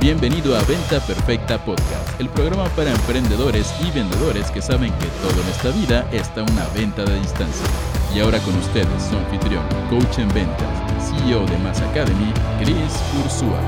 Bienvenido a Venta Perfecta Podcast, el programa para emprendedores y vendedores que saben que todo en esta vida está una venta de distancia. Y ahora con ustedes, su anfitrión, coach en ventas, CEO de Mass Academy, Chris Ursúa.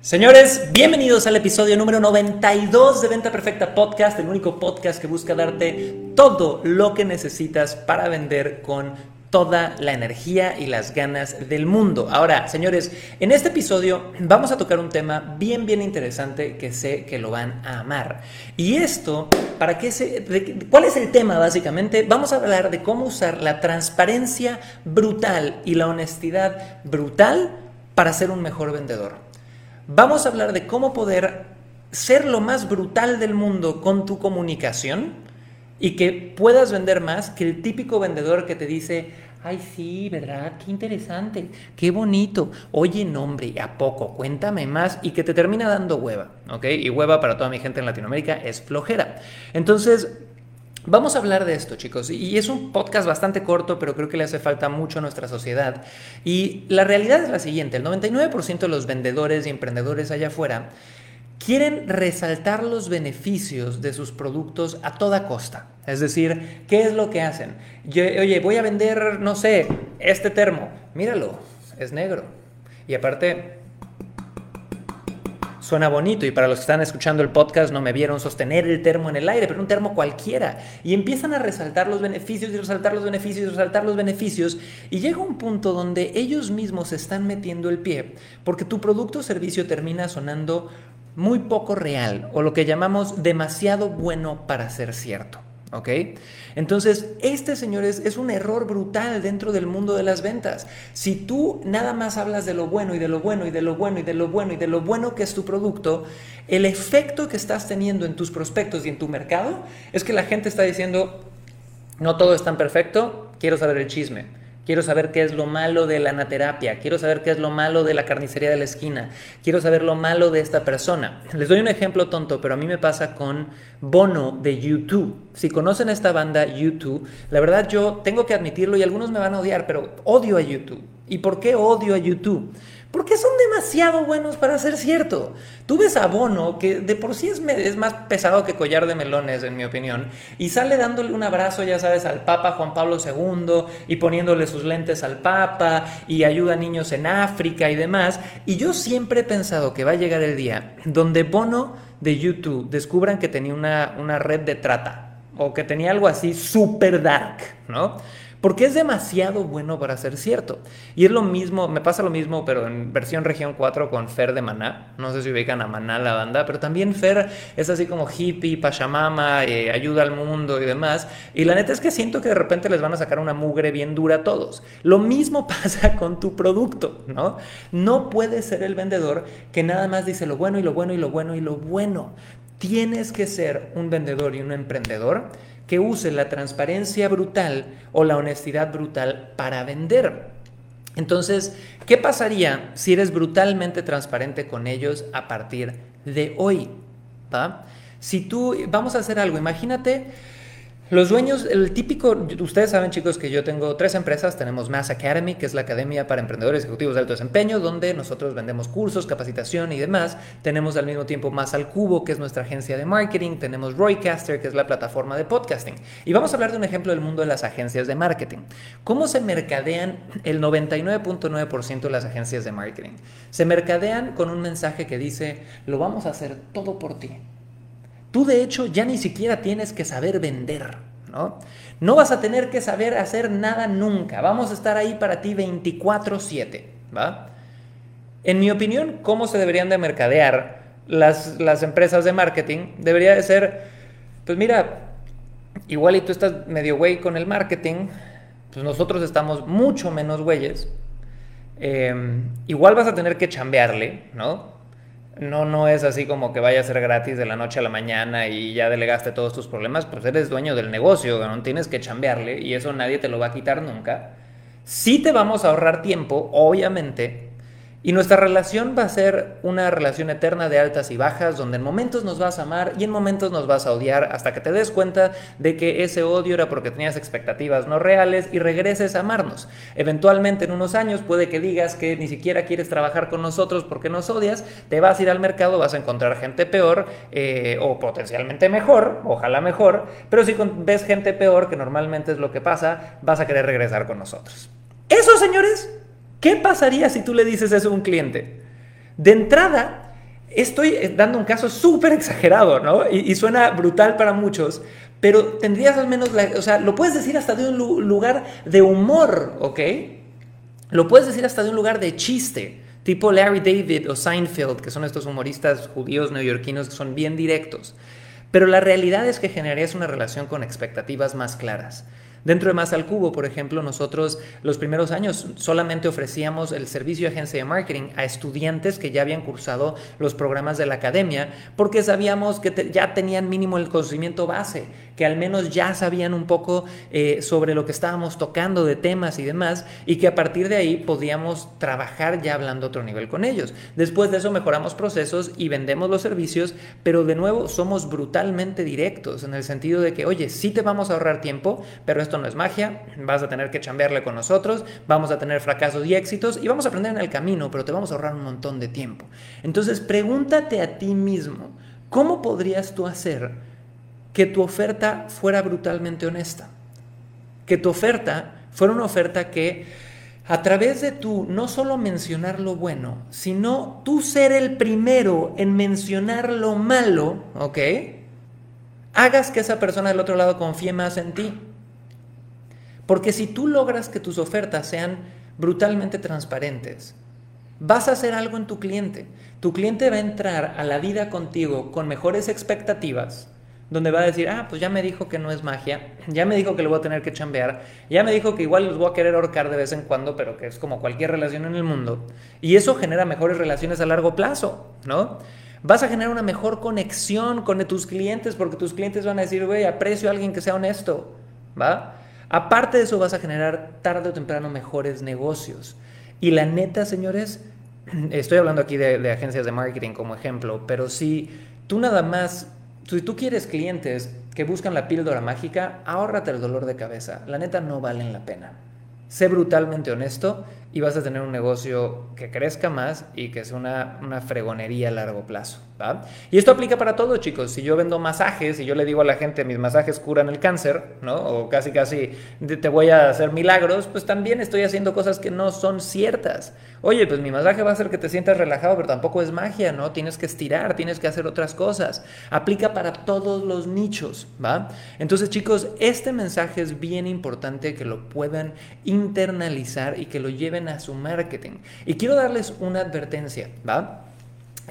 Señores, bienvenidos al episodio número 92 de Venta Perfecta Podcast, el único podcast que busca darte todo lo que necesitas para vender con toda la energía y las ganas del mundo. Ahora, señores, en este episodio vamos a tocar un tema bien, bien interesante que sé que lo van a amar. Y esto, ¿para qué se, ¿cuál es el tema básicamente? Vamos a hablar de cómo usar la transparencia brutal y la honestidad brutal para ser un mejor vendedor. Vamos a hablar de cómo poder ser lo más brutal del mundo con tu comunicación y que puedas vender más que el típico vendedor que te dice, ay sí, ¿verdad? Qué interesante, qué bonito. Oye, nombre, ¿a poco? Cuéntame más y que te termina dando hueva, ¿ok? Y hueva para toda mi gente en Latinoamérica es flojera. Entonces, Vamos a hablar de esto, chicos, y es un podcast bastante corto, pero creo que le hace falta mucho a nuestra sociedad. Y la realidad es la siguiente, el 99% de los vendedores y emprendedores allá afuera quieren resaltar los beneficios de sus productos a toda costa. Es decir, ¿qué es lo que hacen? oye, voy a vender, no sé, este termo. Míralo, es negro. Y aparte, suena bonito y para los que están escuchando el podcast no me vieron sostener el termo en el aire, pero un termo cualquiera. Y empiezan a resaltar los beneficios y resaltar los beneficios y resaltar los beneficios y llega un punto donde ellos mismos se están metiendo el pie porque tu producto o servicio termina sonando muy poco real o lo que llamamos demasiado bueno para ser cierto. ¿Ok? Entonces, este, señores, es un error brutal dentro del mundo de las ventas. Si tú nada más hablas de lo bueno y de lo bueno y de lo bueno y de lo bueno y de lo bueno que es tu producto, el efecto que estás teniendo en tus prospectos y en tu mercado es que la gente está diciendo, no todo es tan perfecto, quiero saber el chisme. Quiero saber qué es lo malo de la anaterapia. Quiero saber qué es lo malo de la carnicería de la esquina. Quiero saber lo malo de esta persona. Les doy un ejemplo tonto, pero a mí me pasa con Bono de YouTube. Si conocen esta banda YouTube, la verdad yo tengo que admitirlo y algunos me van a odiar, pero odio a YouTube. ¿Y por qué odio a YouTube? Porque son demasiado buenos para ser cierto. Tú ves a Bono, que de por sí es, más pesado que collar de melones, en mi opinión, y sale dándole un abrazo, ya sabes, al Papa Juan Pablo II y poniéndole sus lentes al Papa y ayuda a niños en África y demás. Y yo siempre he pensado que va a llegar el día donde Bono de YouTube descubran que tenía una, una red de trata o que tenía algo así super dark, ¿no? Porque es demasiado bueno para ser cierto. Y es lo mismo, me pasa lo mismo, pero en versión región 4 con Fer de Maná. No sé si ubican a Maná la banda, pero también Fer es así como hippie, pachamama, eh, ayuda al mundo y demás. Y la neta es que siento que de repente les van a sacar una mugre bien dura a todos. Lo mismo pasa con tu producto, ¿no? No puedes ser el vendedor que nada más dice lo bueno y lo bueno y lo bueno y lo bueno. Tienes que ser un vendedor y un emprendedor que use la transparencia brutal o la honestidad brutal para vender. Entonces, ¿qué pasaría si eres brutalmente transparente con ellos a partir de hoy? Si tú, vamos a hacer algo, imagínate los dueños, el típico, ustedes saben chicos que yo tengo tres empresas, tenemos Mass Academy, que es la academia para emprendedores ejecutivos de alto desempeño, donde nosotros vendemos cursos, capacitación y demás. Tenemos al mismo tiempo Más al Cubo, que es nuestra agencia de marketing. Tenemos Roycaster, que es la plataforma de podcasting. Y vamos a hablar de un ejemplo del mundo de las agencias de marketing. ¿Cómo se mercadean el 99.9% de las agencias de marketing? Se mercadean con un mensaje que dice, lo vamos a hacer todo por ti Tú de hecho ya ni siquiera tienes que saber vender, ¿no? No vas a tener que saber hacer nada nunca. Vamos a estar ahí para ti 24/7, ¿va? En mi opinión, ¿cómo se deberían de mercadear las, las empresas de marketing? Debería de ser, pues mira, igual y tú estás medio güey con el marketing, pues nosotros estamos mucho menos güeyes. Em, igual vas a tener que chambearle, ¿no? No, no es así como que vaya a ser gratis de la noche a la mañana y ya delegaste todos tus problemas, pues eres dueño del negocio, no tienes que chambearle y eso nadie te lo va a quitar nunca. Sí te vamos a ahorrar tiempo, obviamente, Y nuestra relación va a ser una relación eterna de altas y bajas, donde en momentos nos vas a amar y en momentos nos vas a odiar hasta que te des cuenta de que ese odio era porque tenías expectativas no reales y regreses a amarnos. Eventualmente en unos años puede que digas que ni siquiera quieres trabajar con nosotros porque nos odias, te vas a ir al mercado, vas a encontrar gente peor eh, o potencialmente mejor, ojalá mejor, pero si ves gente peor, que normalmente es lo que pasa, vas a querer regresar con nosotros. Eso, señores, ¿Qué pasaría si tú le dices eso a un cliente? De entrada, estoy dando un caso súper exagerado, ¿no? Y, suena brutal para muchos, pero tendrías al menos, la, o sea, lo puedes decir hasta de un lugar de humor, ¿ok? Lo puedes decir hasta de un lugar de chiste, tipo Larry David o Seinfeld, que son estos humoristas judíos neoyorquinos que son bien directos. Pero la realidad es que generarías una relación con expectativas más claras. Dentro de Más al Cubo, por ejemplo, nosotros los primeros años solamente ofrecíamos el servicio de agencia de marketing a estudiantes que ya habían cursado los programas de la academia porque sabíamos que ya tenían mínimo el conocimiento base, que al menos ya sabían un poco eh, sobre lo que estábamos tocando de temas y demás y que a partir de ahí podíamos trabajar ya hablando otro nivel con ellos. Después de eso mejoramos procesos y vendemos los servicios, pero de nuevo somos brutalmente directos en el sentido de que, oye, sí te vamos a ahorrar tiempo, pero esto no es magia, vas a tener que chambearle con nosotros, vamos a tener fracasos y éxitos y vamos a aprender en el camino, pero te vamos a ahorrar un montón de tiempo. Entonces pregúntate a ti mismo, ¿cómo podrías tú hacer que tu oferta fuera brutalmente honesta? Que tu oferta fuera una oferta que a través de tú no solo mencionar lo bueno, sino tú ser el primero en mencionar lo malo, ¿ok? Hagas que esa persona del otro lado confíe más en ti. Porque si tú logras que tus ofertas sean brutalmente transparentes, vas a hacer algo en tu cliente. Tu cliente va a entrar a la vida contigo con mejores expectativas, donde va a decir, ah, pues ya me dijo que no es magia, ya me dijo que lo voy a tener que chambear, ya me dijo que igual los voy a querer ahorcar de vez en cuando, pero que es como cualquier relación en el mundo. Y eso genera mejores relaciones a largo plazo, ¿no? Vas a generar una mejor conexión con tus clientes porque tus clientes van a decir, güey, aprecio a alguien que sea honesto, ¿va? Aparte de eso vas a generar tarde o temprano mejores negocios. Y la neta, señores, estoy hablando aquí de, agencias de marketing como ejemplo, pero si tú nada más, si tú quieres clientes que buscan la píldora mágica, ahórrate el dolor de cabeza. La neta no valen la pena. Sé brutalmente honesto y vas a tener un negocio que crezca más y que sea una, una fregonería a largo plazo. Y esto aplica para todo, chicos. Si yo vendo masajes y yo le digo a la gente, mis masajes curan el cáncer, ¿no? O casi, casi te voy a hacer milagros, pues también estoy haciendo cosas que no son ciertas. Oye, pues mi masaje va a hacer que te sientas relajado, pero tampoco es magia, ¿no? Tienes que estirar, tienes que hacer otras cosas. Aplica para todos los nichos, ¿va? Entonces, chicos, este mensaje es bien importante que lo puedan internalizar y que lo lleven a su marketing. Y quiero darles una advertencia, ¿va?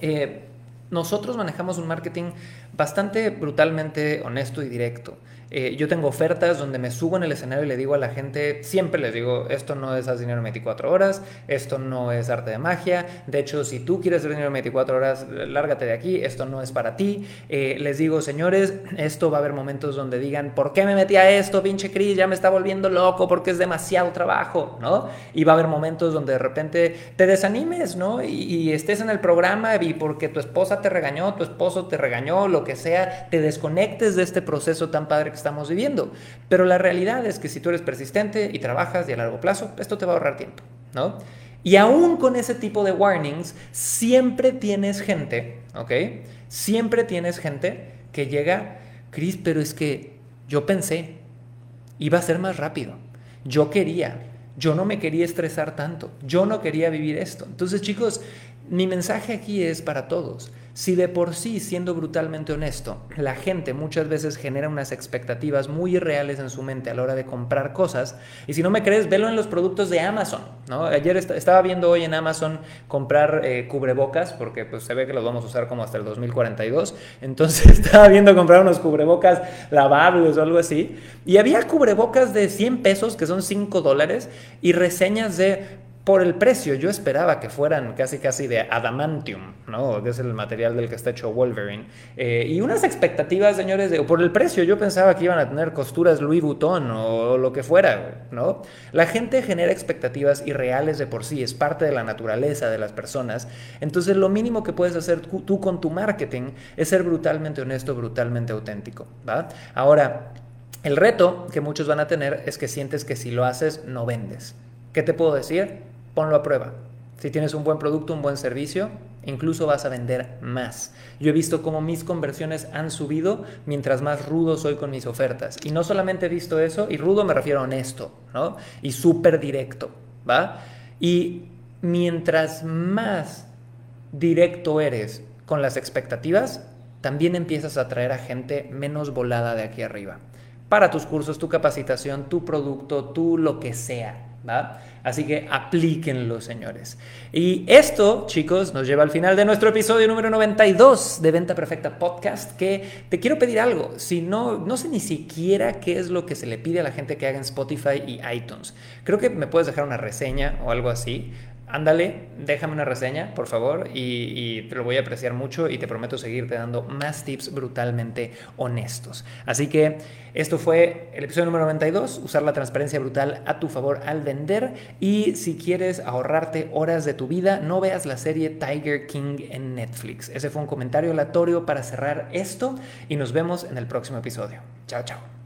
Eh, nosotros manejamos un marketing bastante brutalmente honesto y directo. Eh, yo tengo ofertas donde me subo en el escenario y le digo a la gente, siempre les digo, esto no es hacer dinero en 24 horas, esto no es arte de magia, de hecho, si tú quieres hacer dinero en 24 horas, lárgate de aquí, esto no es para ti. Eh, les digo, señores, esto va a haber momentos donde digan, ¿por qué me metí a esto, pinche Cris? Ya me está volviendo loco porque es demasiado trabajo, ¿no? Y va a haber momentos donde de repente te desanimes, ¿no? Y, estés en el programa y porque tu esposa te regañó, tu esposo te regañó, lo que sea, te desconectes de este proceso tan padre que estamos viviendo. Pero la realidad es que si tú eres persistente y trabajas y a largo plazo, esto te va a ahorrar tiempo, ¿no? Y aún con ese tipo de warnings, siempre tienes gente, ¿ok? Siempre tienes gente que llega, Chris, pero es que yo pensé, iba a ser más rápido. Yo quería, yo no me quería estresar tanto, yo no quería vivir esto. Entonces, chicos, mi mensaje aquí es para todos. Si de por sí, siendo brutalmente honesto, la gente muchas veces genera unas expectativas muy irreales en su mente a la hora de comprar cosas, y si no me crees, velo en los productos de Amazon. ¿no? Ayer estaba viendo hoy en Amazon comprar eh, cubrebocas, porque pues, se ve que los vamos a usar como hasta el 2042, entonces estaba viendo comprar unos cubrebocas lavables o algo así, y había cubrebocas de 100 pesos, que son 5 dólares, y reseñas de por el precio, yo esperaba que fueran casi casi de adamantium, ¿no? Que es el material del que está hecho Wolverine. Eh, y unas expectativas, señores, de, por el precio, yo pensaba que iban a tener costuras Louis Vuitton o lo que fuera, ¿no? La gente genera expectativas irreales de por sí, es parte de la naturaleza de las personas. Entonces, lo mínimo que puedes hacer tú con tu marketing es ser brutalmente honesto, brutalmente auténtico, ¿va? Ahora, el reto que muchos van a tener es que sientes que si lo haces, no vendes. ¿Qué te puedo decir? Ponlo a prueba. Si tienes un buen producto, un buen servicio, incluso vas a vender más. Yo he visto cómo mis conversiones han subido mientras más rudo soy con mis ofertas. Y no solamente he visto eso, y rudo me refiero a honesto, ¿no? Y súper directo, ¿va? Y mientras más directo eres con las expectativas, también empiezas a atraer a gente menos volada de aquí arriba. Para tus cursos, tu capacitación, tu producto, tu lo que sea, Así que aplíquenlo, señores. Y esto, chicos, nos lleva al final de nuestro episodio número 92 de Venta Perfecta Podcast, que te quiero pedir algo. Si no, no sé ni siquiera qué es lo que se le pide a la gente que haga en Spotify y iTunes. Creo que me puedes dejar una reseña o algo así ándale, déjame una reseña, por favor, y, te lo voy a apreciar mucho y te prometo seguirte dando más tips brutalmente honestos. Así que esto fue el episodio número 92, usar la transparencia brutal a tu favor al vender y si quieres ahorrarte horas de tu vida, no veas la serie Tiger King en Netflix. Ese fue un comentario aleatorio para cerrar esto y nos vemos en el próximo episodio. Chao, chao.